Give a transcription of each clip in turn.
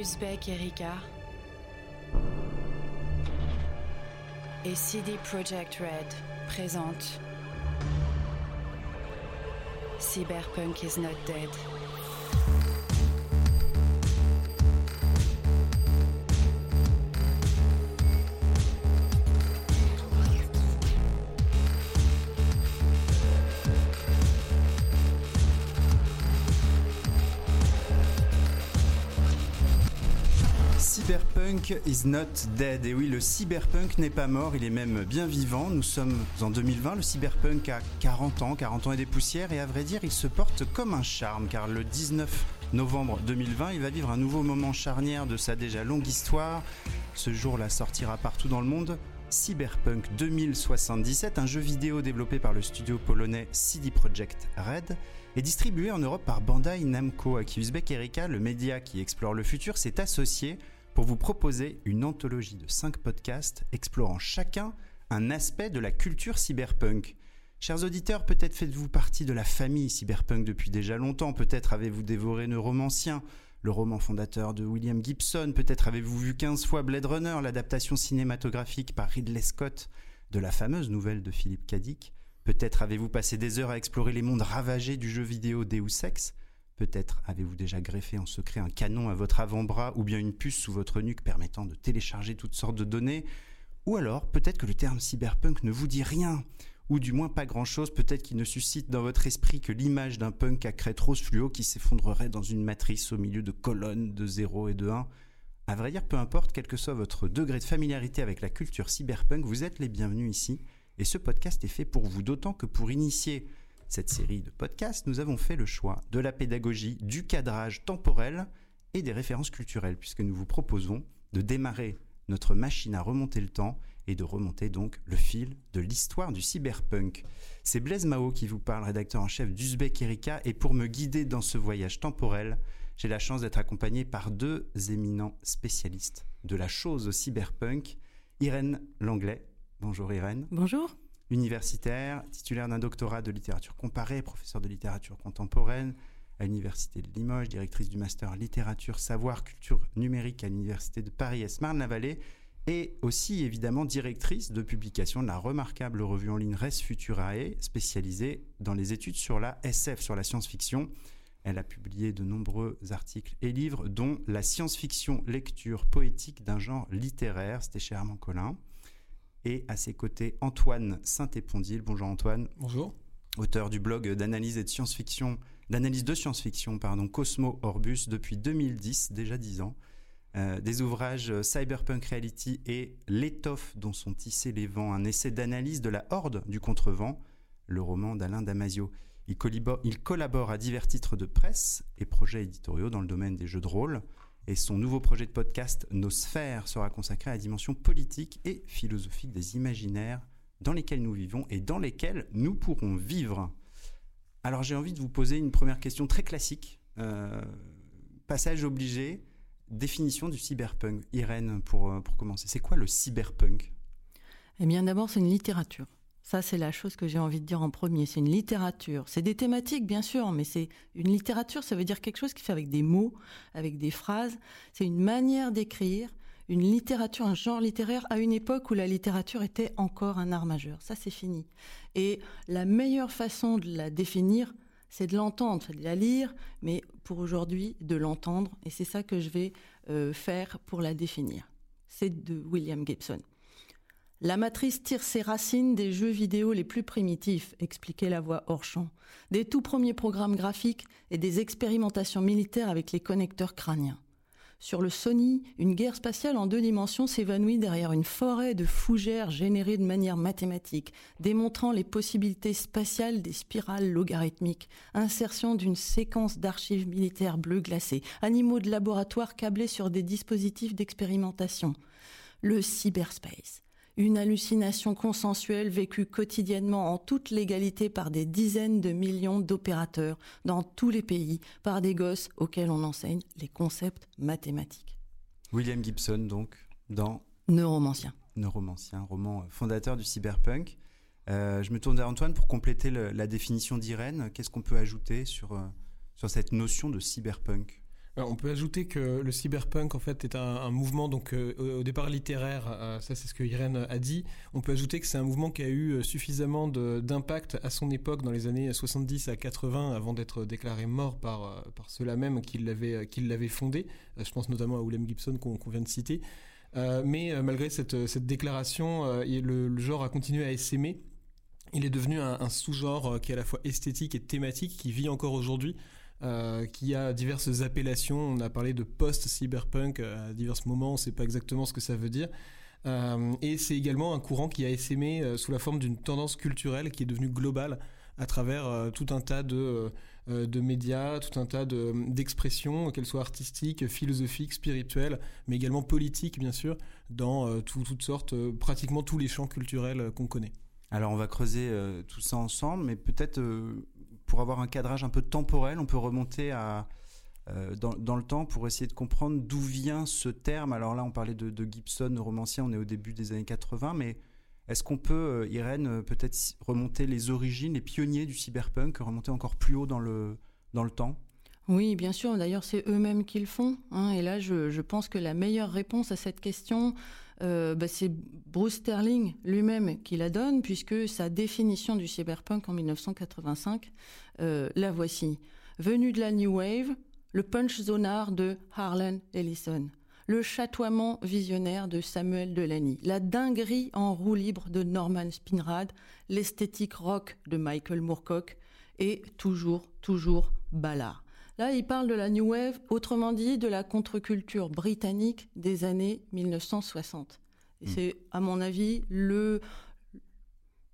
Uzbek Erika et CD Projekt Red présente Cyberpunk is not dead. Is not dead. Et oui, le cyberpunk n'est pas mort, il est même bien vivant. Nous sommes en 2020, le cyberpunk a 40 ans, 40 ans et des poussières, et à vrai dire, il se porte comme un charme, car le 19 novembre 2020, il va vivre un nouveau moment charnière de sa déjà longue histoire. Ce jour-là sortira partout dans le monde. Cyberpunk 2077, un jeu vidéo développé par le studio polonais CD Projekt Red et distribué en Europe par Bandai Namco, à qui Uzbek Erika, le média qui explore le futur, s'est associé pour vous proposer une anthologie de 5 podcasts explorant chacun un aspect de la culture cyberpunk. Chers auditeurs, peut-être faites-vous partie de la famille cyberpunk depuis déjà longtemps, peut-être avez-vous dévoré Neuromancien, le roman fondateur de William Gibson, peut-être avez-vous vu 15 fois Blade Runner, l'adaptation cinématographique par Ridley Scott de la fameuse nouvelle de Philippe Cadic, peut-être avez-vous passé des heures à explorer les mondes ravagés du jeu vidéo Deus Ex, Peut-être avez-vous déjà greffé en secret un canon à votre avant-bras ou bien une puce sous votre nuque permettant de télécharger toutes sortes de données. Ou alors, peut-être que le terme cyberpunk ne vous dit rien, ou du moins pas grand-chose, peut-être qu'il ne suscite dans votre esprit que l'image d'un punk à crête rose fluo qui s'effondrerait dans une matrice au milieu de colonnes de 0 et de 1. À vrai dire, peu importe quel que soit votre degré de familiarité avec la culture cyberpunk, vous êtes les bienvenus ici. Et ce podcast est fait pour vous, d'autant que pour initier cette série de podcasts, nous avons fait le choix de la pédagogie, du cadrage temporel et des références culturelles, puisque nous vous proposons de démarrer notre machine à remonter le temps et de remonter donc le fil de l'histoire du cyberpunk. C'est Blaise Mao qui vous parle, rédacteur en chef d'Uzbek Erika, et pour me guider dans ce voyage temporel, j'ai la chance d'être accompagné par deux éminents spécialistes de la chose cyberpunk, Irène Langlais. Bonjour Irène. Bonjour universitaire, titulaire d'un doctorat de littérature comparée, professeur de littérature contemporaine à l'Université de Limoges, directrice du master littérature, savoir, culture numérique à l'Université de Paris Marne-la-Vallée, et aussi évidemment directrice de publication de la remarquable revue en ligne Res Futurae, spécialisée dans les études sur la SF, sur la science-fiction. Elle a publié de nombreux articles et livres, dont La science-fiction lecture poétique d'un genre littéraire, c'était chez Armand Collin et à ses côtés Antoine Saint-Épondil. Bonjour Antoine. Bonjour. Auteur du blog d'analyse et de science-fiction, d'analyse de science-fiction, pardon, Cosmo Orbus depuis 2010, déjà 10 ans. Euh, des ouvrages Cyberpunk Reality et L'étoffe dont sont tissés les vents, un essai d'analyse de la horde du contrevent, le roman d'Alain Damasio. Il collabore, il collabore à divers titres de presse et projets éditoriaux dans le domaine des jeux de rôle. Et son nouveau projet de podcast, Nos sphères, sera consacré à la dimension politique et philosophique des imaginaires dans lesquels nous vivons et dans lesquels nous pourrons vivre. Alors j'ai envie de vous poser une première question très classique. Euh, passage obligé, définition du cyberpunk. Irène, pour, euh, pour commencer, c'est quoi le cyberpunk? Eh bien d'abord, c'est une littérature. Ça, c'est la chose que j'ai envie de dire en premier. C'est une littérature. C'est des thématiques, bien sûr, mais c'est une littérature, ça veut dire quelque chose qui fait avec des mots, avec des phrases. C'est une manière d'écrire, une littérature, un genre littéraire à une époque où la littérature était encore un art majeur. Ça, c'est fini. Et la meilleure façon de la définir, c'est de l'entendre, c'est de la lire, mais pour aujourd'hui, de l'entendre. Et c'est ça que je vais euh, faire pour la définir. C'est de William Gibson. La matrice tire ses racines des jeux vidéo les plus primitifs, expliquait la voix hors champ, des tout premiers programmes graphiques et des expérimentations militaires avec les connecteurs crâniens. Sur le Sony, une guerre spatiale en deux dimensions s'évanouit derrière une forêt de fougères générées de manière mathématique, démontrant les possibilités spatiales des spirales logarithmiques, insertion d'une séquence d'archives militaires bleu glacées, animaux de laboratoire câblés sur des dispositifs d'expérimentation. Le cyberspace une hallucination consensuelle vécue quotidiennement en toute légalité par des dizaines de millions d'opérateurs dans tous les pays, par des gosses auxquels on enseigne les concepts mathématiques. William Gibson, donc, dans Neuromancien. Neuromancien, roman fondateur du cyberpunk. Euh, je me tourne vers Antoine pour compléter la définition d'Irène. Qu'est-ce qu'on peut ajouter sur, euh, sur cette notion de cyberpunk? On peut ajouter que le cyberpunk en fait est un, mouvement donc euh, au départ littéraire, euh, ça c'est ce que Irène a dit. On peut ajouter que c'est un mouvement qui a eu euh, suffisamment d'impact à son époque dans les années 70 à 80 avant d'être déclaré mort par par ceux-là même qui l'avaient fondé. je pense notamment à William Gibson qu'on vient de citer. mais malgré cette, cette déclaration, le, genre a continué à essaimer. Il est devenu un sous-genre qui est à la fois esthétique et thématique, qui vit encore aujourd'hui. Euh, qui a diverses appellations. On a parlé de post-cyberpunk à divers moments, on ne sait pas exactement ce que ça veut dire. Euh, et c'est également un courant qui a essaimé euh, sous la forme d'une tendance culturelle qui est devenue globale à travers tout un tas de, de médias, tout un tas d'expressions, qu'elles soient artistiques, philosophiques, spirituelles, mais également politiques, bien sûr, dans toutes sortes, pratiquement tous les champs culturels qu'on connaît. Alors on va creuser tout ça ensemble, mais peut-être pour avoir un cadrage un peu temporel, on peut remonter euh, dans, le temps pour essayer de comprendre d'où vient ce terme. Alors là, on parlait de, Gibson, romancier, on est au début des années 80, mais est-ce qu'on peut, euh, Irène, euh, peut-être remonter les origines, les pionniers du cyberpunk, remonter encore plus haut dans le, dans le temps? Oui, bien sûr. D'ailleurs, c'est eux-mêmes qui le font. Hein. et là, je, pense que la meilleure réponse à cette question, euh, bah, c'est Bruce Sterling lui-même qui la donne, puisque sa définition du cyberpunk en 1985, euh, la voici. Venu de la New Wave, le punch zonard de Harlan Ellison, le chatoiement visionnaire de Samuel Delany, la dinguerie en roue libre de Norman Spinrad, l'esthétique rock de Michael Moorcock, et toujours, toujours Ballard. Là, il parle de la New Wave, autrement dit de la contre-culture britannique des années 1960. Et hmm. c'est, à mon avis, le,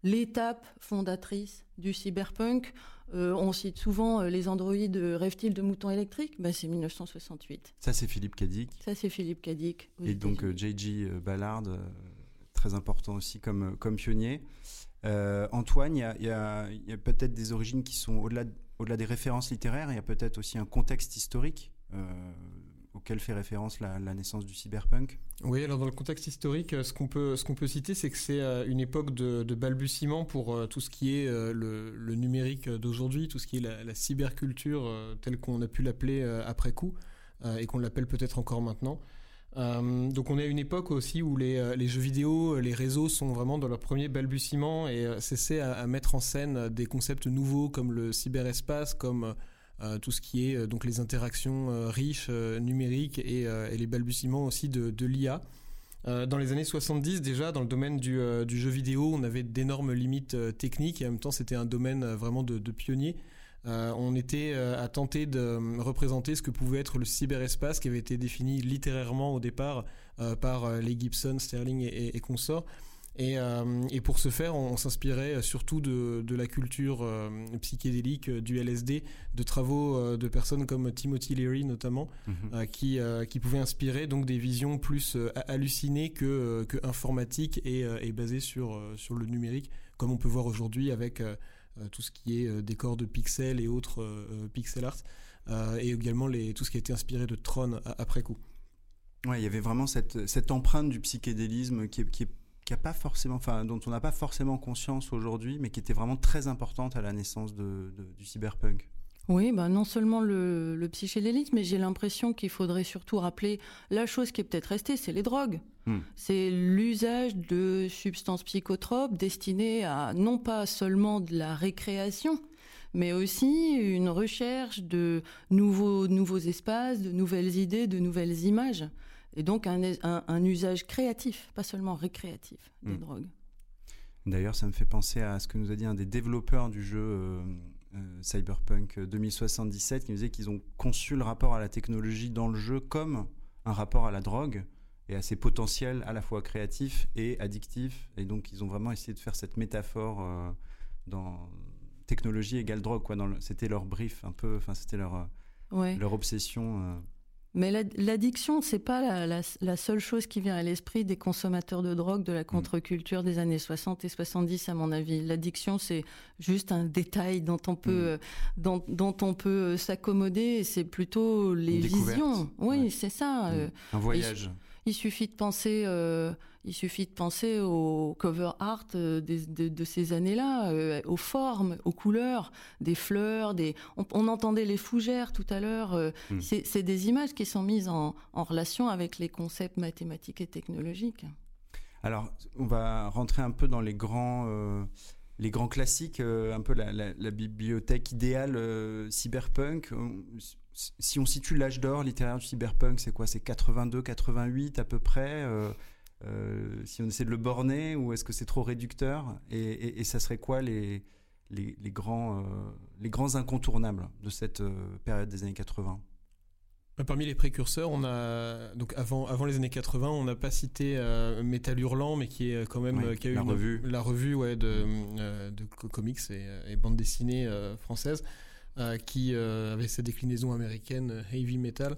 l'étape fondatrice du cyberpunk. Euh, on cite souvent euh, les androïdes rêvent-ils de moutons électriques? Ben, C'est 1968. Ça, c'est Philippe Cadic. Ça, c'est Philippe Cadic. Et donc, J.G. Euh, Ballard, très important aussi comme, comme pionnier. Antoine, il y a, y a peut-être des origines qui sont au-delà de au-delà des références littéraires, il y a peut-être aussi un contexte historique euh, auquel fait référence la, naissance du cyberpunk. Oui, alors dans le contexte historique, ce qu'on peut, ce qu'on peut citer, c'est que c'est euh, une époque de, balbutiement pour euh, tout ce qui est le, numérique d'aujourd'hui, tout ce qui est la, cyberculture telle qu'on a pu l'appeler après coup et qu'on l'appelle peut-être encore maintenant. Euh, donc on est à une époque aussi où les, euh, jeux vidéo, les réseaux sont vraiment dans leur premier balbutiement et euh, cessaient à, mettre en scène des concepts nouveaux comme le cyberespace, comme tout ce qui est donc les interactions riches numériques et, les balbutiements aussi de, l'IA. dans les années 70 déjà, dans le domaine du, jeu vidéo, on avait d'énormes limites techniques et en même temps c'était un domaine vraiment de, de pionnier. Euh, on était euh, à tenter de euh, représenter ce que pouvait être le cyberespace qui avait été défini littérairement au départ par les Gibson, Sterling et, consorts. Et, pour ce faire, on, s'inspirait surtout de, la culture psychédélique du LSD, de travaux de personnes comme Timothy Leary notamment, mhm. qui, qui pouvaient inspirer donc des visions plus hallucinées que, que informatiques et, et basées sur, sur le numérique, comme on peut voir aujourd'hui avec tout ce qui est euh, décor de pixels et autres euh, pixel art, et également tout ce qui a été inspiré de Tron après coup. Ouais, il y avait vraiment cette, empreinte du psychédélisme qui a pas forcément, dont on n'a pas forcément conscience aujourd'hui, mais qui était vraiment très importante à la naissance du cyberpunk. Oui, bah non seulement le, le psychédélisme, mais j'ai l'impression qu'il faudrait surtout rappeler la chose qui est peut-être restée, c'est les drogues. Hmm. C'est l'usage de substances psychotropes destinées à non pas seulement de la récréation, mais aussi une recherche de nouveaux, nouveaux espaces, de nouvelles idées, de nouvelles images. Et donc un, un, usage créatif, pas seulement récréatif des hmm. drogues. D'ailleurs, ça me fait penser à ce que nous a dit un des développeurs du jeu euh, Cyberpunk 2077, qui nous disait qu'ils ont conçu le rapport à la technologie dans le jeu comme un rapport à la drogue et à ses potentiels à la fois créatifs et addictifs. Et donc, ils ont vraiment essayé de faire cette métaphore euh, dans technologie égale drogue. Quoi. C'était leur brief un peu, enfin, c'était leur, euh, leur obsession. Euh. Mais l'addiction, c'est pas la, seule chose qui vient à l'esprit des consommateurs de drogue de la mm. contre-culture des années 60 et 70, à mon avis. L'addiction, c'est juste un détail dont on peut, mm. dont, dont, on peut s'accommoder. C'est plutôt les visions. Oui, c'est ça. Mm. Un voyage. Il suffit de penser, euh, Il suffit de penser au cover art de, de, ces années-là, aux formes, aux couleurs, des fleurs, des. On, entendait les fougères tout à l'heure. Hmm. C'est des images qui sont mises en, en relation avec les concepts mathématiques et technologiques. Alors, on va rentrer un peu dans les grands, euh, les grands classiques, euh, un peu la, bibliothèque idéale euh, cyberpunk. Si on situe l'âge d'or littéraire du cyberpunk, c'est quoi? C'est 82, 88 à peu près Si on essaie de le borner, ou est-ce que c'est trop réducteur? Et, ça serait quoi les, les, les grands, les grands incontournables de cette période des années 80 bah, Parmi les précurseurs, on a donc avant avant les années 80, on n'a pas cité euh, Metal Hurlant, mais qui est quand même qui a eu la revue. la revue ouais de, euh, de comics et, et bande dessinée euh, française qui avait sa déclinaison américaine heavy metal.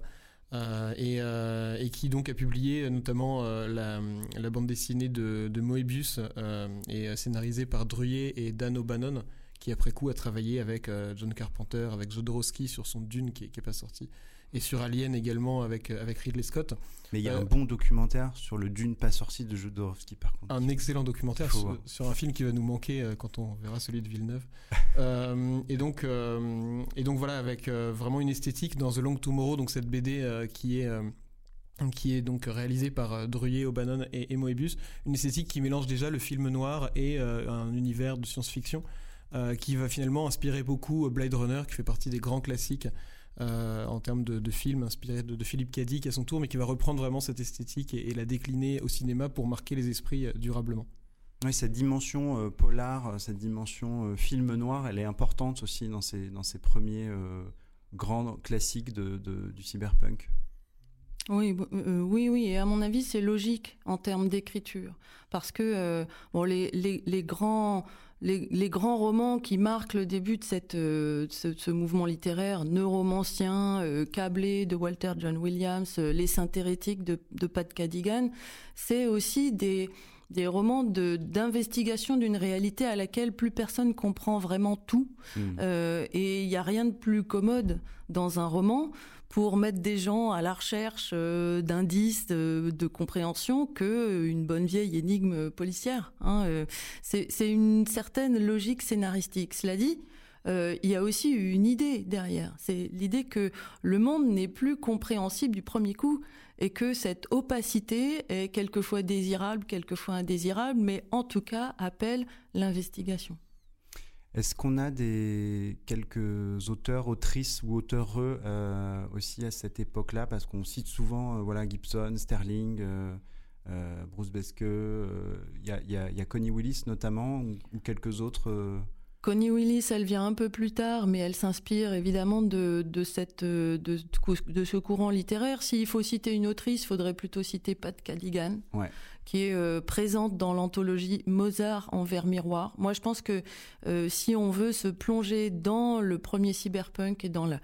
Et, et, qui donc a publié notamment la, la, bande dessinée de, de Moebius et scénarisée par Druyer et Dan O'Bannon qui après coup a travaillé avec John Carpenter, avec Jodorowsky sur son Dune qui, qui est pas sorti et sur Alien également avec, avec Ridley Scott. Mais il y a un euh, bon documentaire sur le Dune pas sorti de Jodorowsky par contre. Un excellent documentaire sur, un film qui va nous manquer euh, quand on verra celui de Villeneuve. Euh, et donc et donc voilà avec vraiment une esthétique dans The Long Tomorrow donc cette BD qui est qui est donc réalisée par Druyer, O'Bannon et, et Moebius, une esthétique qui mélange déjà le film noir et un univers de science-fiction qui va finalement inspirer beaucoup Blade Runner, qui fait partie des grands classiques euh, en termes de, films inspirés de, Philippe Cadic à son tour, mais qui va reprendre vraiment cette esthétique et, la décliner au cinéma pour marquer les esprits euh, durablement. Oui, cette dimension euh, polar, cette dimension film noir, elle est importante aussi dans ces, dans ces premiers grands classiques de, du cyberpunk. Oui, oui, oui, et à mon avis, c'est logique en termes d'écriture, parce que bon, les, les, les grands les, grands romans qui marquent le début de cette, euh, ce, mouvement littéraire, Neuromancien, euh, Câblé de Walter John Williams, euh, Les Saints hérétiques de, Pat Cadigan, c'est aussi des, des romans d'investigation d'une réalité à laquelle plus personne comprend vraiment tout. Hmm. et il n'y a rien de plus commode dans un roman pour mettre des gens à la recherche euh, d'indices de, compréhension que euh, une bonne vieille énigme policière. Hein, euh. C'est une certaine logique scénaristique. Cela dit, il y a aussi une idée derrière. C'est l'idée que le monde n'est plus compréhensible du premier coup et que cette opacité est quelquefois désirable, quelquefois indésirable, mais en tout cas appelle l'investigation. Est-ce qu'on a des quelques auteurs, autrices ou auteurs euh, aussi à cette époque-là? Parce qu'on cite souvent euh, voilà, Gibson, Sterling, euh, Bruce Beske, il y a, Connie Willis notamment, ou, quelques autres Connie Willis, elle vient un peu plus tard, mais elle s'inspire évidemment de, cette, de, de, ce courant littéraire. S'il faut citer une autrice, il faudrait plutôt citer Pat Cadigan. Ouais qui est euh, présente dans l'anthologie Mozart en verre miroir. Moi, je pense que euh, si on veut se plonger dans le premier cyberpunk et dans la,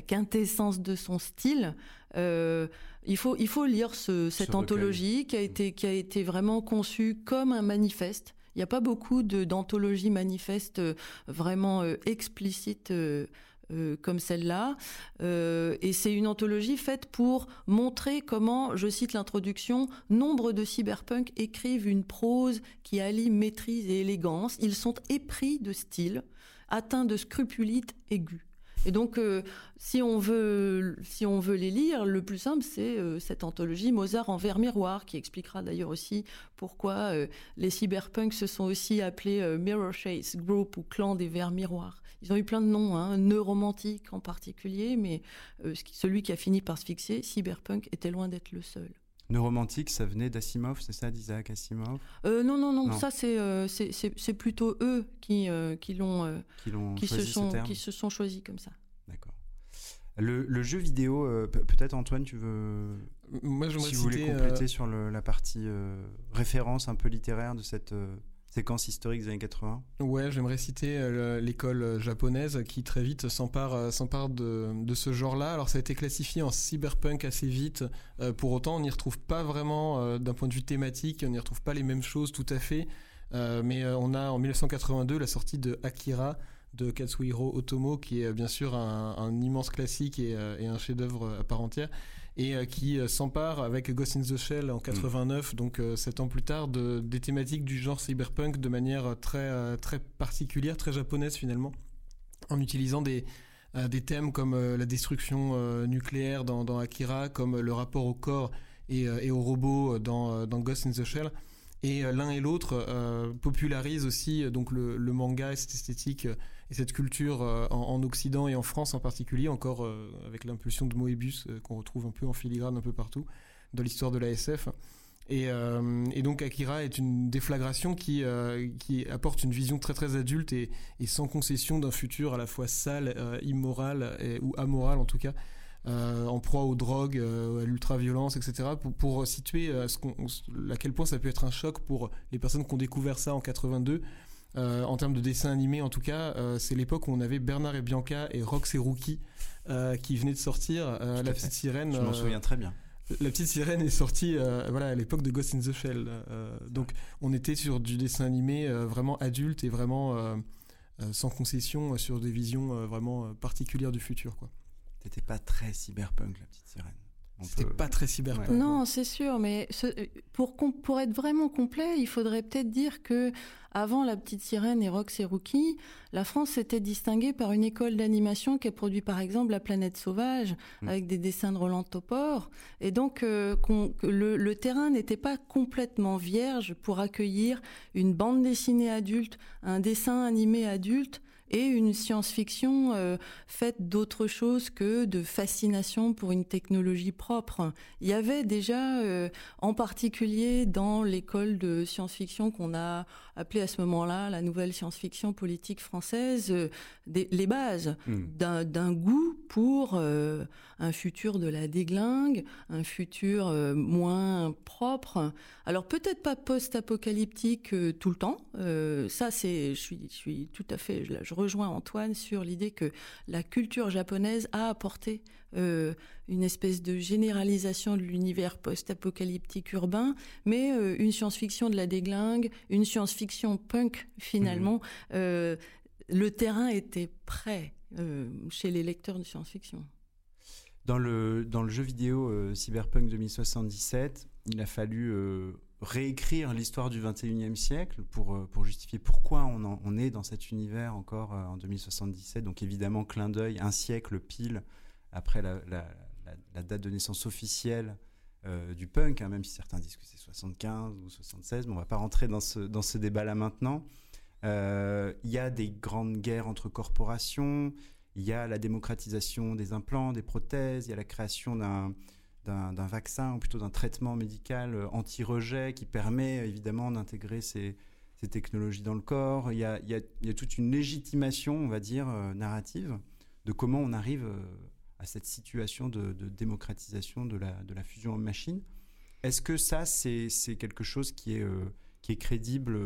quintessence de son style, euh, il faut il faut lire cette anthologie qui a été qui a été vraiment conçue comme un manifeste. Il n'y a pas beaucoup d'anthologies manifestes vraiment explicites euh, comme celle-là. Euh, et c'est une anthologie faite pour montrer comment, je cite l'introduction, nombre de cyberpunk écrivent une prose qui allie maîtrise et élégance. Ils sont épris de style, atteints de scrupulite aiguë. Et donc, euh, si, on veut, si on veut les lire, le plus simple, c'est cette anthologie Mozart en verre miroir, qui expliquera d'ailleurs aussi pourquoi les cyberpunks se sont aussi appelés Mirror Chase Group ou Clan des verres miroirs. Ils ont eu plein de noms, hein, neuromantique en particulier, mais euh, celui qui a fini par se fixer, cyberpunk, était loin d'être le seul. Neuromantique, ça venait d'Asimov, c'est ça, d'Isaac Asimov? Euh, non, non, non, ça euh, c'est c'est plutôt eux qui qui l'ont qui, se sont qui se sont choisis comme ça. D'accord. Le, le, jeu vidéo, peut-être Antoine, tu veux Moi, je si vous voulez compléter sur le, la partie référence un peu littéraire de cette séquence historique des années 80 Ouais, j'aimerais citer euh, l'école euh, japonaise qui très vite s'empare euh, s'empare de, de, ce genre-là. Alors ça a été classifié en cyberpunk assez vite. pour autant, on n'y retrouve pas vraiment d'un point de vue thématique, on n'y retrouve pas les mêmes choses tout à fait. mais on a en 1982 la sortie de Akira de Katsuhiro Otomo, qui est bien sûr un, immense classique et, un chef-d'œuvre à part entière, et qui s'empare avec Ghost in the Shell en 89, mm. donc sept ans plus tard, de, des thématiques du genre cyberpunk de manière très, très particulière, très japonaise finalement, en utilisant des, des thèmes comme la destruction nucléaire dans, dans, Akira, comme le rapport au corps et, et aux robots dans, dans Ghost in the Shell. Et euh, l'un et l'autre euh, popularisent aussi euh, donc le, manga et cette esthétique et cette culture en, Occident et en France en particulier, encore avec l'impulsion de Moebius qu'on retrouve un peu en filigrane un peu partout dans l'histoire de la SF. Et, donc Akira est une déflagration qui, qui apporte une vision très très adulte et, sans concession d'un futur à la fois sale, immoral ou amoral en tout cas, euh, en proie aux drogues, euh, à l'ultra-violence, etc. Pour, situer euh, ce à quel point ça peut être un choc pour les personnes qui ont découvert ça en 82. En termes de dessin animé, en tout cas, c'est l'époque où on avait Bernard et Bianca et Rox et Rookie qui venaient de sortir. la petite sirène. Je m'en souviens très bien. La petite sirène est sortie voilà, à l'époque de Ghost in the Shell. donc on était sur du dessin animé vraiment adulte et vraiment sans concession sur des visions vraiment particulières du futur. Quoi. C'était pas très cyberpunk, la petite sirène. C'était pas très cyberpunk. Non, c'est sûr, mais pour, pour être vraiment complet, il faudrait peut-être dire que avant La Petite Sirène et Rox et Rookie, la France s'était distinguée par une école d'animation qui a produit par exemple La Planète Sauvage, mm. avec des dessins de Roland Topor. Et donc, euh, le, le, terrain n'était pas complètement vierge pour accueillir une bande dessinée adulte, un dessin animé adulte et une science-fiction euh, faite d'autre chose que de fascination pour une technologie propre. Il y avait déjà, euh, en particulier dans l'école de science-fiction qu'on a appelée à ce moment-là la nouvelle science-fiction politique française, euh, les bases hmm. d'un goût pour un futur de la déglingue, un futur moins propre. Alors peut-être pas post-apocalyptique tout le temps. ça, c'est, je suis, je suis tout à fait, je, je rejoins Antoine sur l'idée que la culture japonaise a apporté euh, une espèce de généralisation de l'univers post-apocalyptique urbain, mais euh, une science-fiction de la déglingue, une science-fiction punk finalement. Mhm. Euh, le terrain était prêt chez les lecteurs de science-fiction. Dans le, dans le jeu vidéo Cyberpunk 2077, il a fallu réécrire l'histoire du 21e siècle pour, euh, pour justifier pourquoi on, est dans cet univers encore euh, en 2077. Donc évidemment, clin d'œil, un siècle pile après la, date de naissance officielle euh, du punk, hein, même si certains disent que c'est 75 ou 76, mais on va pas rentrer dans ce, dans ce débat-là maintenant. Il y a des grandes guerres entre corporations, il y a la démocratisation des implants, des prothèses, il y a la création d'un d'un vaccin ou plutôt d'un traitement médical euh, anti-rejet qui permet évidemment d'intégrer ces, technologies dans le corps. Il y, a, toute une légitimation, on va dire, euh, narrative de comment on arrive euh, à cette situation de, démocratisation de la, de la fusion homme-machine. Est-ce que ça, c'est quelque chose qui est, qui est crédible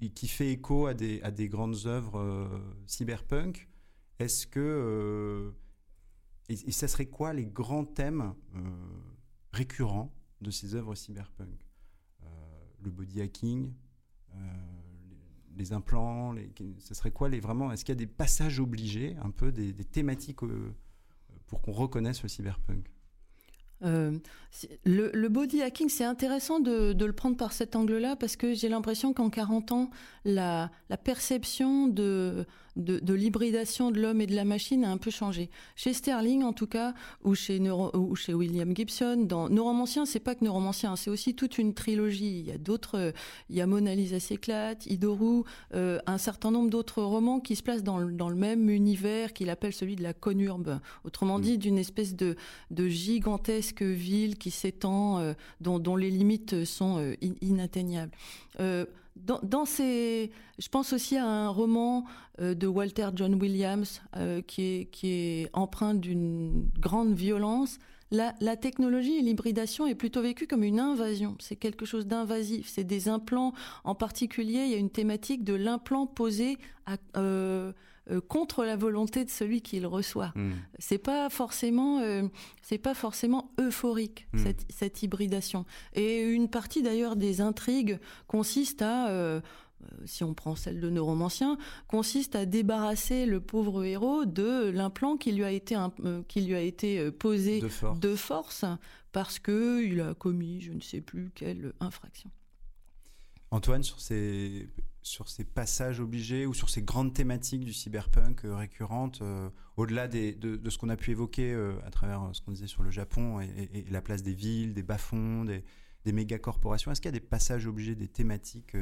et qui fait écho à des, à des grandes œuvres cyberpunk? Est-ce que et, ça serait quoi les grands thèmes euh, récurrents de ces œuvres cyberpunk? Euh, Le body hacking, euh, les, implants, les, serait quoi les vraiment Est-ce qu'il y a des passages obligés, un peu des, thématiques pour qu'on reconnaisse le cyberpunk? Le, le, body hacking, c'est intéressant de, de, le prendre par cet angle-là parce que j'ai l'impression qu'en 40 ans, la, la perception de, de, l'hybridation de l'homme et de la machine a un peu changé. Chez Sterling, en tout cas, ou chez, ou chez William Gibson, dans Neuromancien, c'est pas que Neuromancien, c'est aussi toute une trilogie. Il y a d'autres, il y a Mona Lisa s'éclate, Idoru, euh, un certain nombre d'autres romans qui se placent dans le, dans le même univers qu'il appelle celui de la conurbe. Autrement dit, mm. d'une espèce de, de gigantesque ville qui s'étend, euh, dont, les limites sont euh, inatteignables. Euh, dans, ces, je pense aussi à un roman de Walter John Williams qui, est, qui est empreint d'une grande violence. La, technologie et l'hybridation est plutôt vécue comme une invasion. C'est quelque chose d'invasif. C'est des implants. En particulier, il y a une thématique de l'implant posé à, euh, contre la volonté de celui qui le reçoit. Hmm. C'est pas forcément, euh, c'est pas forcément euphorique hmm. cette, cette, hybridation. Et une partie d'ailleurs des intrigues consiste à si on prend celle de Neuromancien, consiste à débarrasser le pauvre héros de l'implant qui lui a été, qui lui a été posé de force, de force parce qu'il a commis je ne sais plus quelle infraction. Antoine, sur ces, sur ces passages obligés ou sur ces grandes thématiques du cyberpunk euh, récurrentes, euh, au-delà de, ce qu'on a pu évoquer euh, à travers ce qu'on disait sur le Japon et, la place des villes, des bas-fonds, des, des méga-corporations, est-ce qu'il y a des passages obligés, des thématiques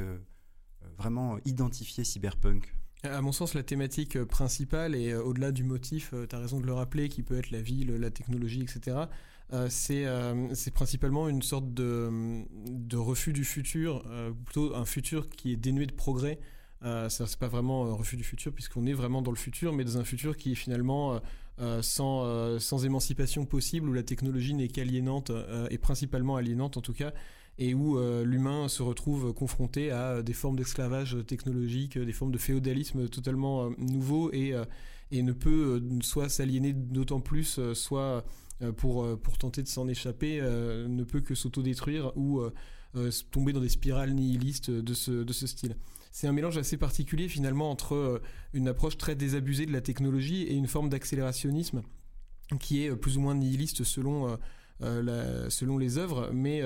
vraiment identifiées cyberpunk? À mon sens, la thématique principale, et au-delà du motif, tu as raison de le rappeler, qui peut être la ville, la technologie, etc., euh, euh, c'est principalement une sorte de, refus du futur, euh, plutôt un futur qui est dénué de progrès. Euh, c'est pas vraiment un refus du futur puisqu'on est vraiment dans le futur, mais dans un futur qui est finalement sans, émancipation possible, où la technologie n'est qu'aliénante, et principalement aliénante en tout cas, et où l'humain se retrouve confronté à des formes d'esclavage technologique, des formes de féodalisme totalement nouveaux, et, ne peut soit s'aliéner d'autant plus, soit pour, euh, pour tenter de s'en échapper euh, ne peut que s'autodétruire ou tomber dans des spirales nihilistes de ce, de ce style. C'est un mélange assez particulier finalement entre une approche très désabusée de la technologie et une forme d'accélérationnisme qui est plus ou moins nihiliste selon, la, selon les œuvres, mais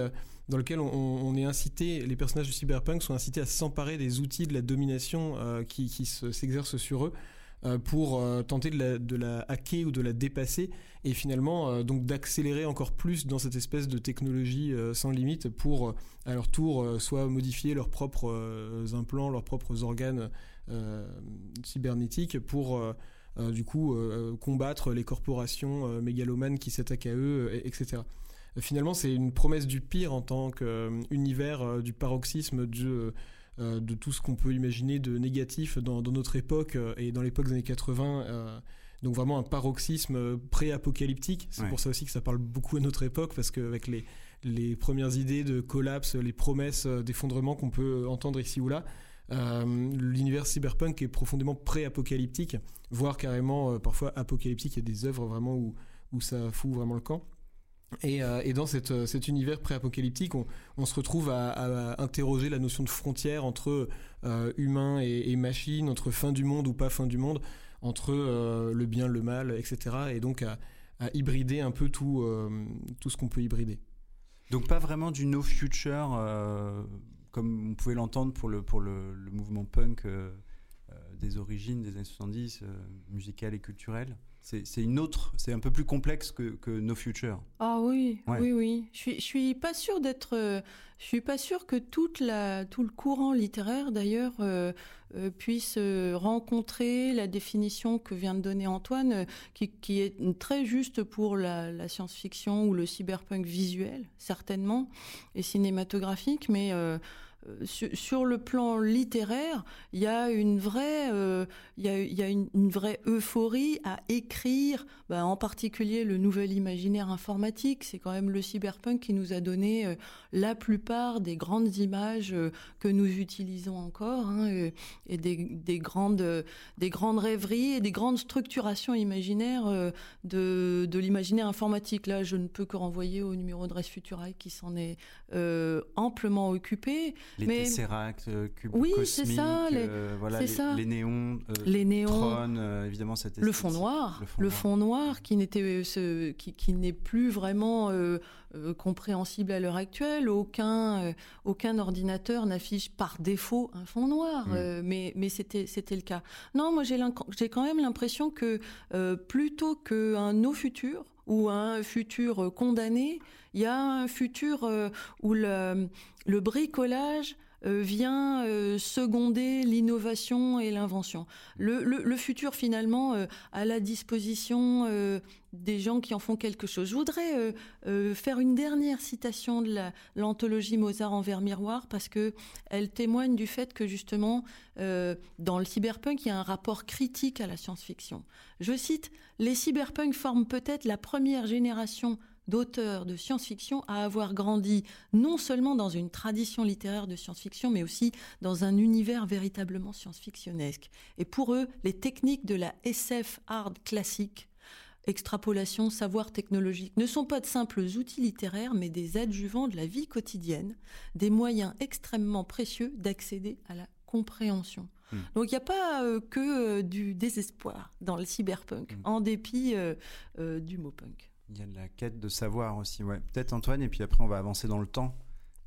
dans lequel on, est incité, les personnages du cyberpunk sont incités à s'emparer des outils de la domination qui, qui s'exercent sur eux euh, pour euh, tenter de la, hacker ou de la dépasser et finalement euh, donc d'accélérer encore plus dans cette espèce de technologie sans limite pour à leur tour soit modifier leurs propres implants, leurs propres organes cybernétiques pour du coup combattre les corporations mégalomanes qui s'attaquent à eux, etc. Finalement, c'est une promesse du pire en tant qu'univers du paroxysme du euh, de tout ce qu'on peut imaginer de négatif dans, notre époque euh, et dans l'époque des années 80 euh, donc vraiment un paroxysme pré-apocalyptique. C'est pour ça aussi que ça parle beaucoup à notre époque, parce qu'avec les, les premières idées de collapse, les promesses d'effondrement qu'on peut entendre ici ou là, l'univers cyberpunk est profondément pré-apocalyptique, voire carrément parfois apocalyptique. Il y a des œuvres vraiment où, où ça fout vraiment le camp. Euh, et, dans cette, cet univers pré-apocalyptique, on, se retrouve à, interroger la notion de frontière entre euh, humain et, machine, entre fin du monde ou pas fin du monde, entre euh, le bien, le mal, etc. Et donc à, hybrider un peu tout, ce qu'on peut hybrider. Donc pas vraiment du no future comme on pouvait l'entendre pour le, mouvement punk des origines des années 70, musical et culturel c'est une autre, c'est un peu plus complexe que, que No Future. Ah oui, oui, oui. Je suis, je suis pas sûr d'être, je suis pas sûr que toute la, tout le courant littéraire d'ailleurs euh, euh, puisse euh, rencontrer la définition que vient de donner Antoine, qui, qui, est très juste pour la, la science-fiction ou le cyberpunk visuel, certainement, et cinématographique, mais euh, sur, le plan littéraire, il y a une vraie, euh, il y a, une, vraie euphorie à écrire, bah, en particulier le nouvel imaginaire informatique. C'est quand même le cyberpunk qui nous a donné euh, la plupart des grandes images que nous utilisons encore, hein, et, des, grandes, des grandes rêveries et des grandes structurations imaginaires de, l'imaginaire informatique. Là, je ne peux que renvoyer au numéro de Res Futurae qui s'en est amplement occupé. Les mais... Tesseract, euh, cubes oui, c'est ça, les, euh, voilà, les, ça. les, néons, euh, les néons, Tron, évidemment cette le fond noir, le fond, noir. qui n'était ce, qui, qui n'est plus vraiment compréhensible à l'heure actuelle. Aucun aucun ordinateur n'affiche par défaut un fond noir, mm. mais mais c'était c'était le cas. Non, moi j'ai j'ai quand même l'impression que plutôt qu'un no futur ou un futur condamné, il y a un futur où le bricolage euh, vient euh, seconder l'innovation et l'invention. Le, futur, finalement, euh, à la disposition des gens qui en font quelque chose. Je voudrais faire une dernière citation de l'anthologie Mozart envers miroir parce que elle témoigne du fait que justement, dans le cyberpunk, il y a un rapport critique à la science-fiction. Je cite Les cyberpunks forment peut-être la première génération d'auteurs de science-fiction à avoir grandi non seulement dans une tradition littéraire de science-fiction, mais aussi dans un univers véritablement science-fictionnesque. Et pour eux, les techniques de la SF hard classique extrapolation, savoir technologique, ne sont pas de simples outils littéraires, mais des adjuvants de la vie quotidienne, des moyens extrêmement précieux d'accéder à la compréhension. Hmm. Donc il n'y a pas euh, que euh, du désespoir dans le cyberpunk, Hmm. en dépit euh, euh, du mot punk. Il y a de la quête de savoir aussi, ouais. Peut-être Antoine, et puis après on va avancer dans le temps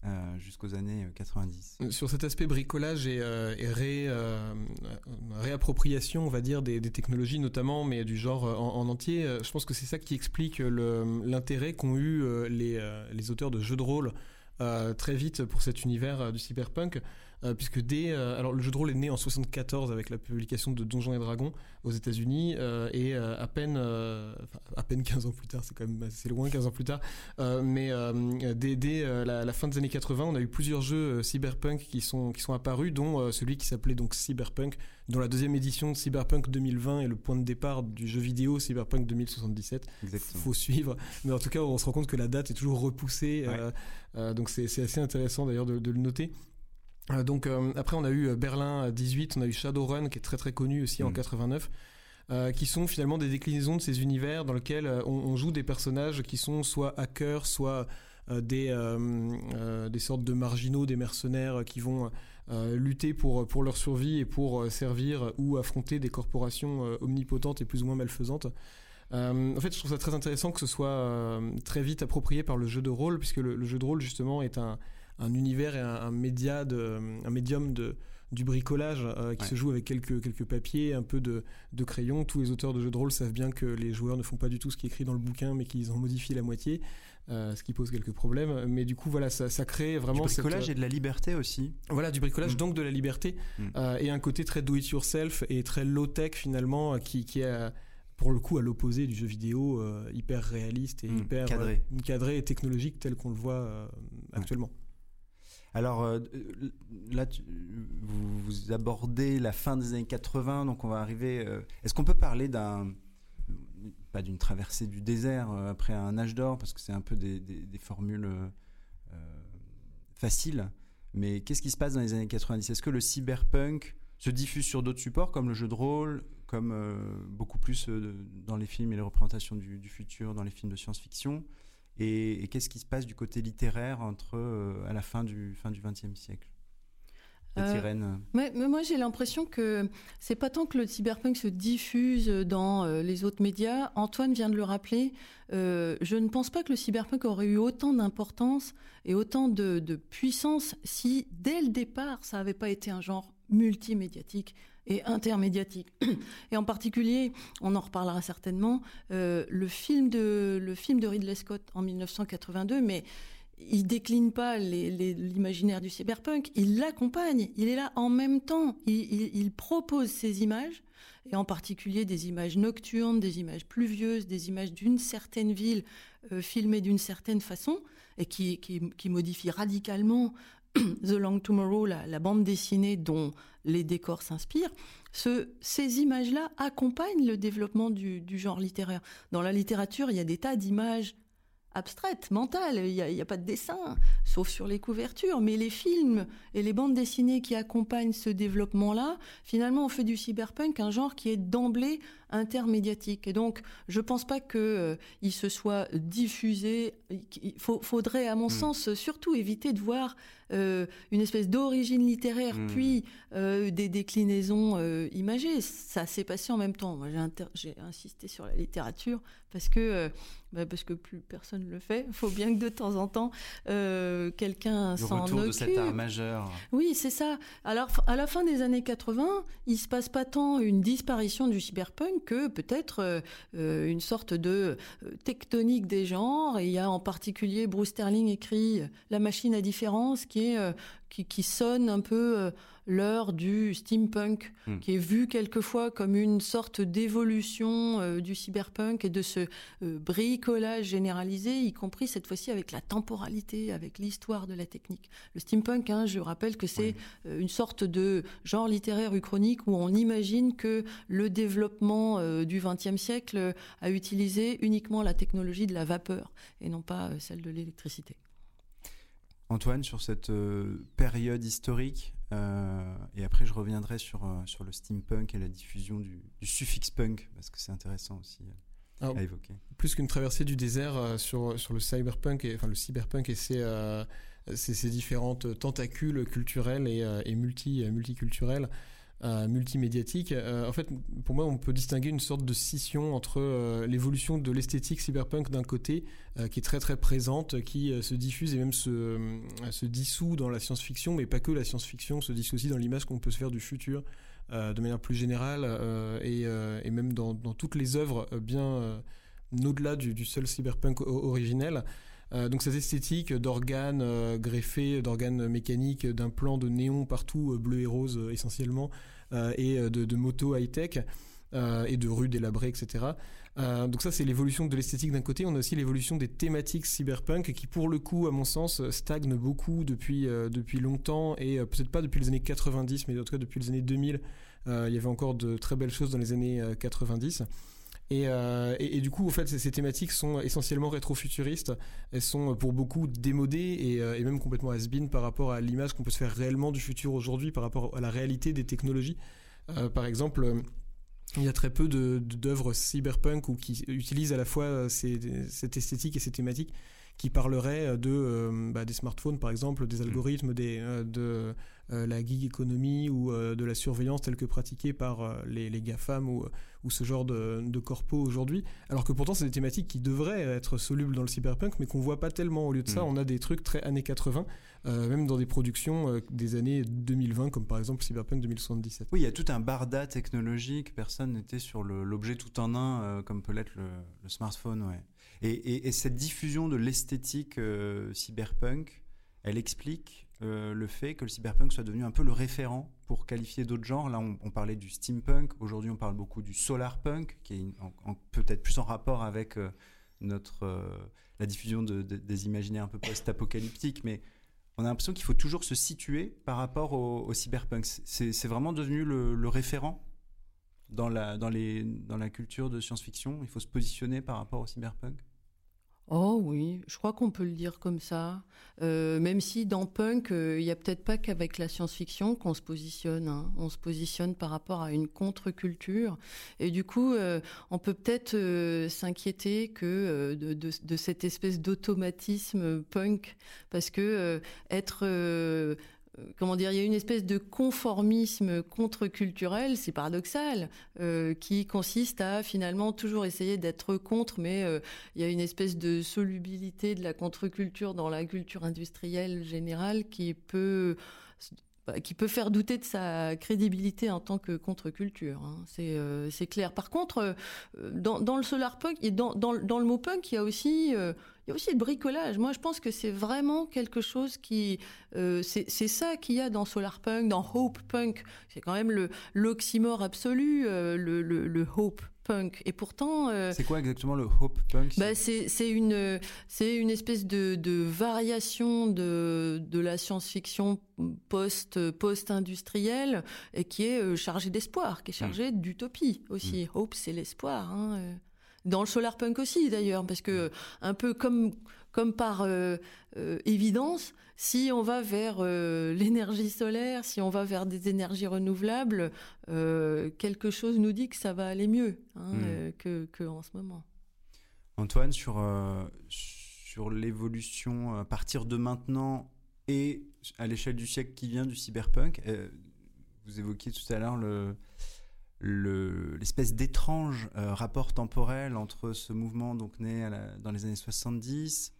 euh, jusqu'aux années euh, 90. Sur cet aspect bricolage et, euh, et ré, euh, réappropriation, on va dire, des, technologies notamment, mais du genre euh, en, en entier, euh, je pense que c'est ça qui explique l'intérêt qu'ont eu euh, les, euh, auteurs de jeux de rôle euh, très vite pour cet univers euh, du cyberpunk, euh, puisque dès euh, alors le jeu de rôle est né en 74 avec la publication de Donjons et Dragons aux États-Unis euh, et à peine enfin, à peine 15 ans plus tard, c'est quand même assez loin 15 ans plus tard, mais dès, dès, la, la fin des années 80, on a eu plusieurs jeux cyberpunk qui sont qui sont apparus, dont celui qui s'appelait donc Cyberpunk, dont la deuxième édition de Cyberpunk 2020 est le point de départ du jeu vidéo Cyberpunk 2077 Exactement. faut suivre. Mais en tout cas, on se rend compte que la date est toujours repoussée. Ouais. donc c'est c'est assez intéressant d'ailleurs de, de le noter. Euh, donc euh, après, on a eu euh, Berlin 18, on a eu Shadowrun qui est très très connu aussi en Mm. 89. euh, qui sont finalement des déclinaisons de ces univers dans lesquels on, on joue des personnages qui sont soit hackers, soit euh, des, euh, des sortes de marginaux, des mercenaires qui vont lutter pour, pour leur survie et pour servir ou affronter des corporations omnipotentes et plus ou moins malfaisantes. En fait, je trouve ça très intéressant que ce soit très vite approprié par le jeu de rôle, puisque le, le jeu de rôle, justement, est un, un univers et un, un média de, un médium de, du bricolage euh, qui Ouais. se joue avec quelques, quelques papiers, un peu de, de crayon. Tous les auteurs de jeux de rôle savent bien que les joueurs ne font pas du tout ce qui est écrit dans le bouquin, mais qu'ils en modifient la moitié, euh, ce qui pose quelques problèmes. Mais du coup, voilà, ça, ça crée Du vraiment cette, bricolage et de la liberté aussi. voilà, du bricolage, Mm. donc de la liberté, Mm. euh, et un côté très do-it-yourself et très low-tech finalement, euh, qui, qui est pour le coup à l'opposé du jeu vidéo euh, hyper réaliste et Mm, hyper cadré. euh, cadré et technologique tel qu'on le voit euh, actuellement. Alors euh, là, tu- vous, abordez la fin des années 80, donc on va arriver. euh, Est-ce qu'on peut parler d'un pas d'une traversée du désert euh, après un âge d'or parce que c'est un peu des, formules faciles. Mais qu'est-ce qui se passe dans les années 90 Est-ce que le cyberpunk se diffuse sur d'autres supports comme le jeu de rôle, comme beaucoup plus dans les films et les représentations du futur, dans les films de science-fiction? Et, qu'est-ce qui se passe du côté littéraire entre euh, à la fin du fin du XXe siècle? Euh. Mais, mais moi, j'ai l'impression que c'est pas tant que le cyberpunk se diffuse dans euh, les autres médias. Antoine vient de le rappeler. euh, je ne pense pas que le cyberpunk aurait eu autant d'importance et autant de, de puissance si, dès le départ, ça n'avait pas été un genre multimédiatique et intermédiatique. Et en particulier, on en reparlera certainement, le, film de, le film de Ridley Scott en 1982, mais il décline pas l'imaginaire du cyberpunk, il l'accompagne, il est là en même temps, il, propose ces images, et en particulier des images nocturnes, des images pluvieuses, des images d'une certaine ville euh, filmées d'une certaine façon, et qui, qui, modifie radicalement The Long Tomorrow, la, bande dessinée dont les décors s'inspirent. Ce- ces images-là accompagnent le développement du genre littéraire. Dans la littérature, il y a des tas d'images abstraites, mentales, il n'y a pas de dessin, sauf sur les couvertures. Mais les films et les bandes dessinées qui accompagnent ce développement-là, finalement, on fait du cyberpunk un genre qui est d'emblée intermédiatique. Et donc, je ne pense pas qu'il se soit diffusé. Il faut- faudrait, à mon Mm. sens, surtout éviter de voir euh, une espèce d'origine littéraire, Mm. puis euh, des déclinaisons euh, imagées. Ça s'est passé en même temps. Moi, j'ai insisté sur la littérature parce que, euh, bah, parce que plus personne le fait. Il faut bien que de temps en temps, euh, quelqu'un Le s'en retour de cet art occupe. majeur. Oui, c'est ça. Alors, à la fin des années 80, il se passe pas tant une disparition du cyberpunk que peut-être euh, euh, une sorte de euh, tectonique des genres. Et il y a en particulier Bruce Sterling écrit La machine à différence, qui est qui, qui sonne un peu euh, l'heure du steampunk, Hmm. qui est vu quelquefois comme une sorte d'évolution euh, du cyberpunk et de ce euh, bricolage généralisé, y compris cette fois-ci avec la temporalité, avec l'histoire de la technique. Le steampunk, hein, je rappelle que c'est une sorte de genre littéraire uchronique où on imagine que le développement du XXe siècle a utilisé uniquement la technologie de la vapeur et non pas celle de l'électricité. Antoine, sur cette euh, période historique, euh, et après je reviendrai sur, euh, sur le steampunk et la diffusion du, du suffixe punk, parce que c'est intéressant aussi euh, Alors, à évoquer. plus qu'une traversée du désert euh, sur, sur le cyberpunk et enfin le cyberpunk et ses, euh, ces, différentes tentacules culturelles et, multi, multiculturelles. Multimédiatiques. en fait, pour moi, on peut distinguer une sorte de scission entre l'évolution de l'esthétique cyberpunk d'un côté, qui est très très présente, qui se diffuse et même se, se dissout dans la science-fiction, mais pas que la science-fiction, se dissocie dans l'image qu'on peut se faire du futur de manière plus générale et, et, même dans, dans, toutes les œuvres bien au-delà du, seul cyberpunk originel. Euh, donc cette esthétique d'organes euh, greffés, d'organes mécaniques, d'un plan de néon partout, euh, bleu et rose essentiellement, et de, motos high-tech, et de rues délabrées, etc. donc ça c'est l'évolution de l'esthétique d'un côté, on a aussi l'évolution des thématiques cyberpunk qui pour le coup à mon sens stagnent beaucoup depuis, depuis longtemps, et peut-être pas depuis les années 90, mais en tout cas depuis les années 2000, il y avait encore de très belles choses dans les années 90. Euh, et, du coup, en fait, ces, thématiques sont essentiellement rétrofuturistes. Elles sont pour beaucoup démodées et, euh, même complètement has-been par rapport à l'image qu'on peut se faire réellement du futur aujourd'hui, par rapport à la réalité des technologies. Euh, par exemple, il y a très peu d'œuvres cyberpunk ou qui utilisent à la fois cette esthétique et ces thématiques qui parleraient de bah, des smartphones par exemple, des algorithmes, des, de la gig economy ou de la surveillance telle que pratiquée par les, les GAFAM ou ou ce genre de, de corpo aujourd'hui, alors que pourtant c'est des thématiques qui devraient être solubles dans le cyberpunk, mais qu'on voit pas tellement. Au lieu de ça, mm. on a des trucs très années 80, euh, même dans des productions euh, des années 2020, comme par exemple Cyberpunk 2077. Oui, il y a tout un barda technologique, personne n'était sur l'objet tout en un, euh, comme peut l'être le, le, smartphone. Ouais. Et, et, cette diffusion de l'esthétique cyberpunk, elle explique le fait que le cyberpunk soit devenu un peu le référent pour qualifier d'autres genres. Là, on, parlait du steampunk. Aujourd'hui, on parle beaucoup du solarpunk, qui est peut-être plus en rapport avec euh, notre euh, la diffusion de, des imaginaires un peu post-apocalyptiques, mais on a l'impression qu'il faut toujours se situer par rapport au, cyberpunk. C'est vraiment devenu le, référent dans la, dans, les, dans la culture de science-fiction. Il faut se positionner par rapport au cyberpunk. Oh oui, je crois qu'on peut le dire comme ça. Euh, même si dans punk, euh, il n'y a peut-être pas qu'avec la science-fiction qu'on se positionne. Hein. On se positionne par rapport à une contre-culture. Et du coup, euh, on peut peut-être s'inquiéter que de, de, cette espèce d'automatisme punk. Parce que être euh, comment dire, il y a une espèce de conformisme contre-culturel, c'est paradoxal, euh, qui consiste à finalement toujours essayer d'être contre, mais euh, il y a une espèce de solubilité de la contre-culture dans la culture industrielle générale qui peut bah, qui peut faire douter de sa crédibilité en tant que contre-culture. Hein. C'est clair. Par contre, dans, dans, le solar punk et dans, dans, dans, le mot punk, il y a aussi il y a aussi le bricolage. Moi, je pense que c'est vraiment quelque chose qui, euh, c'est ça qu'il y a dans Solar Punk, dans Hope Punk. C'est quand même le l'oxymore absolu, euh, le, le, Hope Punk. Et pourtant, euh, c'est quoi exactement le Hope Punk bah, c'est une c'est une espèce de, de variation de de la science-fiction post post industrielle et qui est chargée d'espoir, qui est chargée mm. d'utopie aussi. Mm. Hope, c'est l'espoir. Hein, dans le solar punk aussi d'ailleurs, parce que un peu comme comme par euh, euh, évidence, si on va vers euh, l'énergie solaire, si on va vers des énergies renouvelables, quelque chose nous dit que ça va aller mieux hein, hmm. que, que, en ce moment. Antoine, sur, sur l'évolution à partir de maintenant et à l'échelle du siècle qui vient du cyberpunk, vous évoquiez tout à l'heure le, l'espèce d'étrange euh, rapport temporel entre ce mouvement donc né dans les années 70,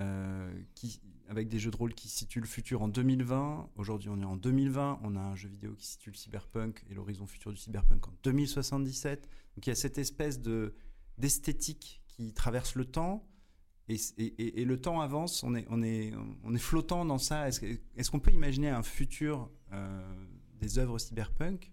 euh, qui, avec des jeux de rôle qui situent le futur en 2020. Aujourd'hui, on est en 2020. On a un jeu vidéo qui situe le cyberpunk et l'horizon futur du cyberpunk en 2077. Donc il y a cette espèce de d'esthétique qui traverse le temps. Et, et, le temps avance, on est, on est, on est flottant dans ça. Est-ce qu'on peut imaginer un futur euh, des œuvres cyberpunk?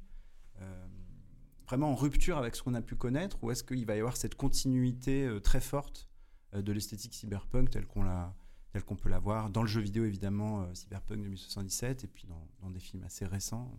Vraiment en rupture avec ce qu'on a pu connaître ou est-ce qu'il va y avoir cette continuité euh, très forte euh, de l'esthétique cyberpunk telle qu'on l'a telle qu'on peut la voir dans le jeu vidéo évidemment euh, Cyberpunk 2077 et puis dans, des films assez récents?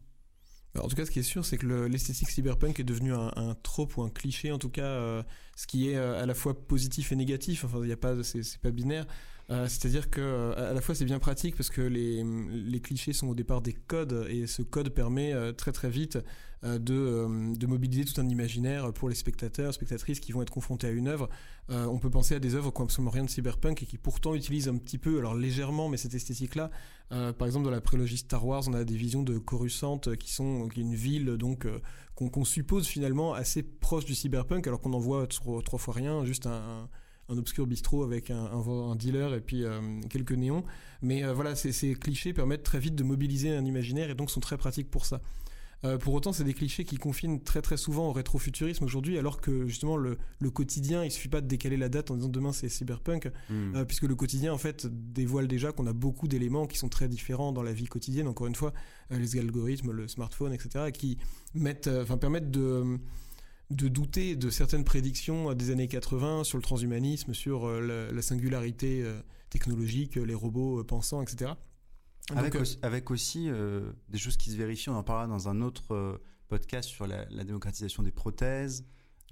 En tout cas, ce qui est sûr, c'est que l'esthétique cyberpunk est devenu un, un, trope ou un cliché, en tout cas, ce qui est à la fois positif et négatif. Enfin, il n'y a pas, c'est pas binaire. Euh, c'est-à-dire que à la fois c'est bien pratique parce que les, clichés sont au départ des codes et ce code permet très très vite de, mobiliser tout un imaginaire pour les spectateurs, spectatrices qui vont être confrontés à une œuvre. on peut penser à des œuvres qui n'ont absolument rien de cyberpunk et qui pourtant utilisent un petit peu, alors légèrement, mais cette esthétique-là. par exemple, dans la prélogie Star Wars, on a des visions de Coruscant qui sont une ville donc qu'on suppose finalement assez proche du cyberpunk, alors qu'on en voit trois, fois rien, juste un, obscur bistrot avec un, un, dealer et puis euh, quelques néons. Mais euh, voilà, ces clichés permettent très vite de mobiliser un imaginaire et donc sont très pratiques pour ça. Euh, pour autant, c'est des clichés qui confinent très très souvent au rétrofuturisme aujourd'hui, alors que justement le, quotidien, il suffit pas de décaler la date en disant demain c'est cyberpunk, hmm. puisque le quotidien en fait dévoile déjà qu'on a beaucoup d'éléments qui sont très différents dans la vie quotidienne. Encore une fois, les algorithmes, le smartphone, etc., qui mettent, enfin permettent de de douter de certaines prédictions des années 80 sur le transhumanisme, sur la, singularité technologique, les robots pensants, etc. Avec, aussi, avec aussi euh, des choses qui se vérifient, on en parlera dans un autre euh, podcast sur la, démocratisation des prothèses,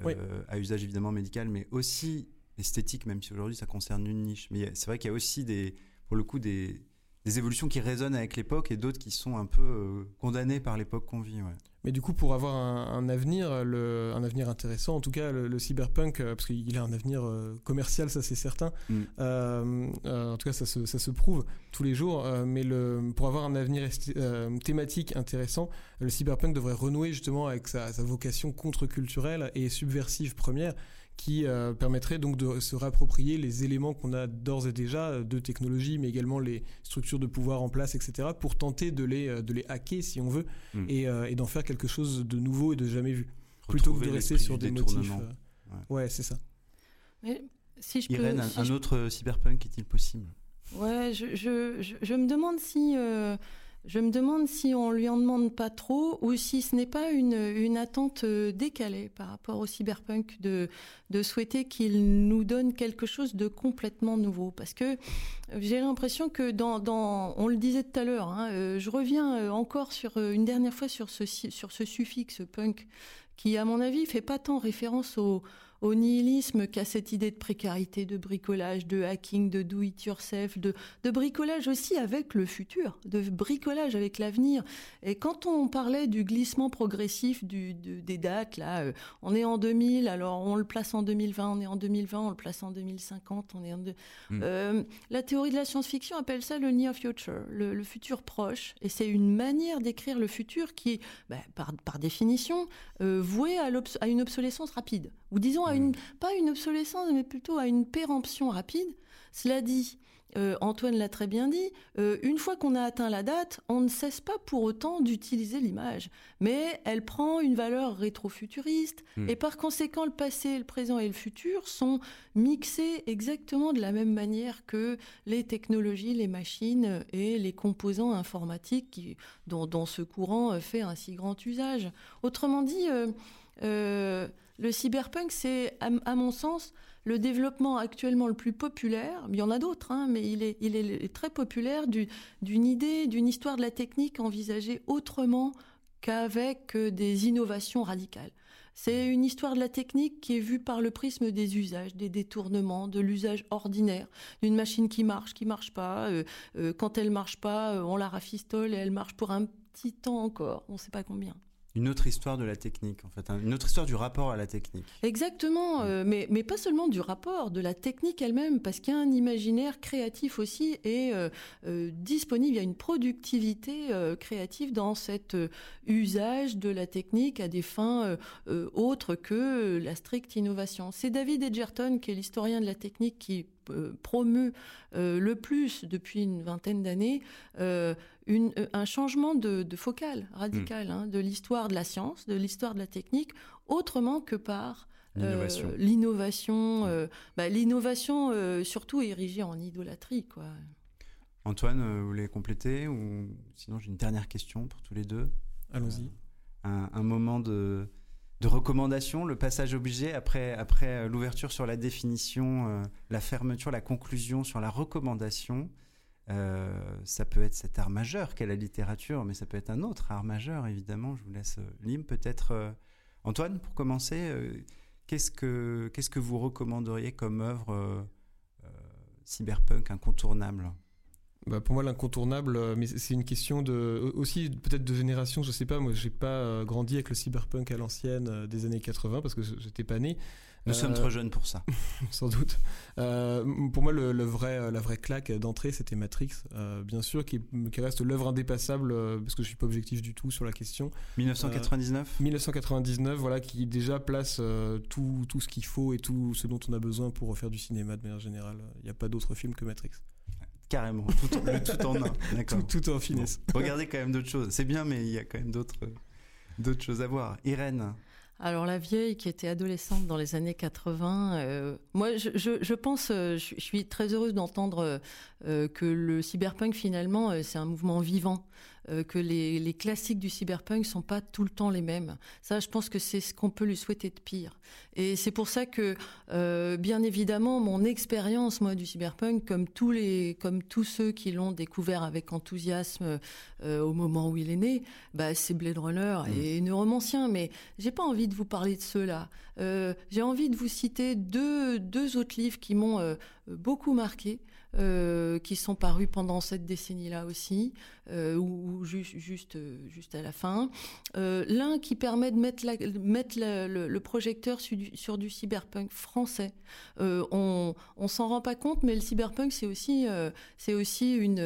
euh, à usage évidemment médical, mais aussi esthétique, même si aujourd'hui ça concerne une niche. Mais c'est vrai qu'il y a aussi des, pour le coup des, des évolutions qui résonnent avec l'époque et d'autres qui sont un peu condamnées par l'époque qu'on vit. Ouais. Mais du coup, pour avoir un, avenir, le, un avenir intéressant, en tout cas, le, cyberpunk, euh, parce qu'il a un avenir euh, commercial, ça c'est certain. Mm. Euh, en tout cas, ça se, ça se prouve tous les jours. mais le, pour avoir un avenir thématique intéressant, le cyberpunk devrait renouer justement avec sa, sa vocation contre-culturelle et subversive première qui euh, permettrait donc de se réapproprier les éléments qu'on a d'ores et déjà euh, de technologie, mais également les structures de pouvoir en place, etc., pour tenter de les, euh, de les hacker, si on veut, hmm. et, d'en faire quelque chose de nouveau et de jamais vu, plutôt que de rester sur des motifs. ouais, c'est ça. Mais si je Irène, un, autre cyberpunk est-il possible? Ouais, je, je, je, me demande si je me demande si on lui en demande pas trop ou si ce n'est pas une, une, attente euh, décalée par rapport au cyberpunk de, de souhaiter qu'il nous donne quelque chose de complètement nouveau. Parce que j'ai l'impression que dans, dans, on le disait tout à l'heure, hein, euh, je reviens euh, encore sur une dernière fois sur ce, sur ce suffixe punk qui, à mon avis, fait pas tant référence au, au nihilisme qu'à cette idée de précarité, de bricolage, de hacking, de do it yourself, de, de bricolage aussi avec le futur, de bricolage avec l'avenir. Et quand on parlait du glissement progressif du, des dates, là, euh, on est en 2000, alors on le place en 2020, on est en 2020, on le place en 2050, on est en mm. euh, la théorie de la science-fiction appelle ça le near future, le, futur proche, et c'est une manière d'écrire le futur qui bah, par, par définition, euh, vouée à, à une obsolescence rapide ou disons à une, mm. pas une obsolescence, mais plutôt à une péremption rapide. Cela dit, euh, Antoine l'a très bien dit, euh, une fois qu'on a atteint la date, on ne cesse pas pour autant d'utiliser l'image, mais elle prend une valeur rétrofuturiste, mm. et par conséquent, le passé, le présent et le futur sont mixés exactement de la même manière que les technologies, les machines et les composants informatiques qui, dont, dont, ce courant fait un si grand usage. Autrement dit, euh, le cyberpunk, c'est, à, mon sens, le développement actuellement le plus populaire. Il y en a d'autres, hein, mais il est, très populaire d'une idée, d'une histoire de la technique envisagée autrement qu'avec euh, des innovations radicales. C'est une histoire de la technique qui est vue par le prisme des usages, des détournements, de l'usage ordinaire, d'une machine qui marche, qui marche pas. Euh, euh, quand elle marche pas, on la rafistole et elle marche pour un petit temps encore, on ne sait pas combien. Une autre histoire de la technique, en fait, hein. une autre histoire du rapport à la technique. Exactement, euh, mais, mais pas seulement du rapport, de la technique elle-même, parce qu'il y a un imaginaire créatif aussi et euh, euh, disponible, il y a une productivité créative dans cet usage de la technique à des fins autres que la stricte innovation. C'est David Edgerton, qui est l'historien de la technique, qui promeut le plus depuis une vingtaine d'années une, euh, un changement de, de focal radical hmm. hein, de l'histoire de la science, de l'histoire de la technique, autrement que par l'innovation. Euh, hmm. bah, l'innovation, surtout érigée en idolâtrie. Quoi. Antoine, vous voulez compléter ou sinon j'ai une dernière question pour tous les deux? Allons-y. Un, un, moment de, de, recommandation, le passage obligé après, après l'ouverture sur la définition, la fermeture, la conclusion sur la recommandation. Euh, ça peut être cet art majeur qu'est la littérature, mais ça peut être un autre art majeur, évidemment. Je vous laisse euh, libre. Peut-être, euh, Antoine, pour commencer, qu'est-ce que qu'est-ce que vous recommanderiez comme œuvre cyberpunk incontournable? Bah pour moi, l'incontournable, euh, mais c'est une question de aussi peut-être de génération. Je sais pas, moi, j'ai pas euh, grandi avec le cyberpunk à l'ancienne euh, des années 80 parce que j'étais pas né. Nous sommes trop jeunes pour ça. sans doute. pour moi, le, vrai, la vraie claque d'entrée, c'était Matrix, bien sûr, qui, qui reste l'œuvre indépassable, parce que je suis pas objectif du tout sur la question. 1999 1999, voilà, qui déjà place tout, tout ce qu'il faut et tout ce dont on a besoin pour faire du cinéma de manière générale. Il n'y a pas d'autre film que Matrix. Carrément, tout, en, tout en un. D'accord. Tout, en finesse. regardez quand même d'autres choses. C'est bien, mais il y a quand même d'autres, d'autres choses à voir. Irène alors la vieille qui était adolescente dans les années 80, euh, moi je, je, pense, euh, je, suis très heureuse d'entendre euh, que le cyberpunk finalement c'est un mouvement vivant. Euh, que les, les, classiques du cyberpunk sont pas tout le temps les mêmes. Ça, je pense que c'est ce qu'on peut lui souhaiter de pire. Et c'est pour ça que, euh, bien évidemment, mon expérience, moi, du cyberpunk, comme tous les, comme tous ceux qui l'ont découvert avec enthousiasme euh, au moment où il est né, bah, c'est Blade Runner mmh. et Neuromancien. Mais j'ai pas envie de vous parler de ceux-là. J'ai envie de vous citer deux, deux autres livres qui m'ont beaucoup marqué. Qui sont parus pendant cette décennie-là aussi, euh, ou, juste, juste, juste à la fin. Euh, L'un qui permet de mettre, la, mettre le, le, projecteur sur du, sur du cyberpunk français. Euh, on on s'en rend pas compte, mais le cyberpunk, c'est aussi, euh, c'est aussi une,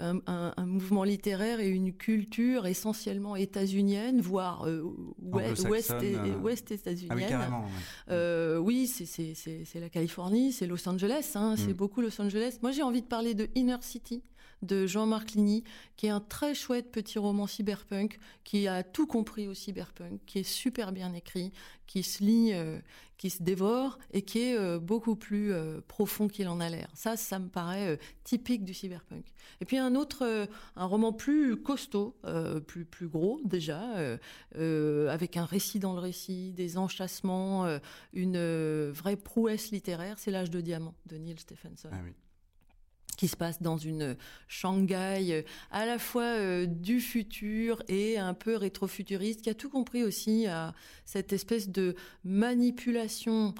un, un, un, mouvement littéraire et une culture essentiellement états-unienne, voire ouest, ouest, ouest états-unienne. Ah oui, oui c'est la Californie, c'est Los Angeles, hein, c'est mm. beaucoup Los Angeles moi, j'ai envie de parler de Inner City de Jean-Marc Ligny, qui est un très chouette petit roman cyberpunk, qui a tout compris au cyberpunk, qui est super bien écrit, qui se lit, euh, qui se dévore et qui est euh, beaucoup plus euh, profond qu'il en a l'air. Ça, ça me paraît typique du cyberpunk. Et puis un autre, un roman plus costaud, plus plus gros déjà, avec un récit dans le récit, des enchâssements, une vraie prouesse littéraire, c'est L'âge de diamant de Neil Stephenson. Ah oui qui se passe dans une Shanghai euh, à la fois euh, du futur et un peu rétrofuturiste, qui a tout compris aussi à cette espèce de manipulation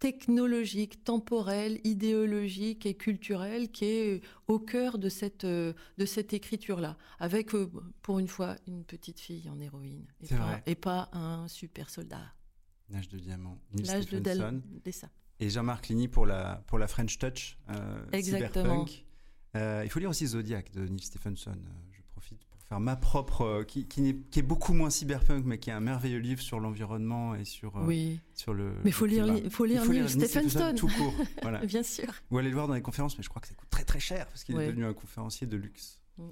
technologique, temporelle, idéologique et culturelle qui est au cœur de cette, euh, de cette écriture-là, avec pour une fois une petite fille en héroïne et, pas, et pas, un super soldat. L'âge de diamant. L'âge de ça et Jean-Marc Ligny pour la, pour la French Touch. Euh, Exactement. Euh, il faut lire aussi Zodiac de Neil Stephenson. Euh, je profite pour faire ma propre, qui, qui, est, qui, est, beaucoup moins cyberpunk, mais qui est un merveilleux livre sur l'environnement et sur, oui. sur le. Mais faut lire, faut lire, faut lire Neil Stephenson. tout court. Voilà. Bien sûr. Ou aller le voir dans les conférences, mais je crois que ça coûte très très cher parce qu'il est devenu un conférencier de luxe. Mm.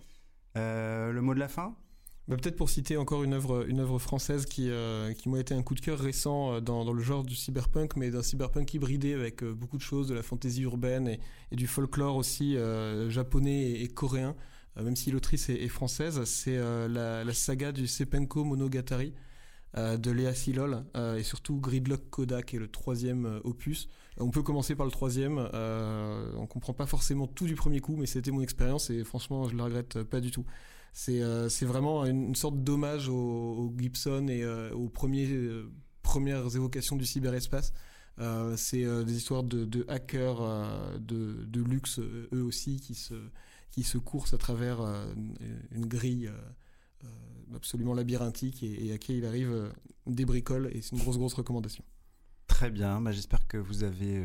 le mot de la fin? Bah, peut-être pour citer encore une œuvre, française qui, euh, qui m'a été un coup de cœur récent euh, dans, dans, le genre du cyberpunk, mais d'un cyberpunk hybridé avec euh, beaucoup de choses, de la fantaisie urbaine et, du folklore aussi japonais et, coréen, même si l'autrice est, française. C'est la, la, saga du Sepenko Monogatari de Léa Silol et surtout Gridlock Koda qui est le troisième opus. On peut commencer par le troisième. on comprend pas forcément tout du premier coup, mais c'était mon expérience et franchement, je le regrette pas du tout. Euh, c'est vraiment une, sorte d'hommage au, Gibson et euh, aux premiers, euh, premières évocations du cyberespace. c'est des histoires de, hackers de, luxe, eux aussi, qui se, qui se coursent à travers une grille absolument labyrinthique et, à qui il arrive des bricoles. Et c'est une grosse, grosse recommandation. Très bien. Bah, j'espère que vous avez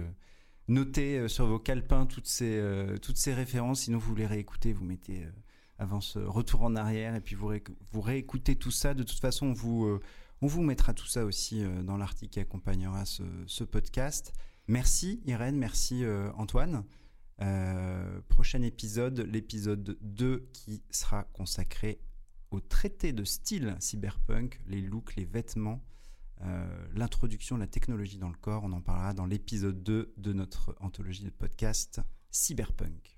noté sur vos calepins toutes ces, toutes ces références. Sinon, vous les réécoutez, vous mettez avant ce retour en arrière et puis vous, vous réécoutez tout ça. De toute façon, on vous, euh, mettra tout ça aussi euh, dans l'article qui accompagnera ce, podcast. Merci Irène, merci euh, Antoine. prochain épisode, l'épisode 2 qui sera consacré au traité de style cyberpunk, les looks, les vêtements, l'introduction de la technologie dans le corps. On en parlera dans l'épisode 2 de notre anthologie de podcast Cyberpunk.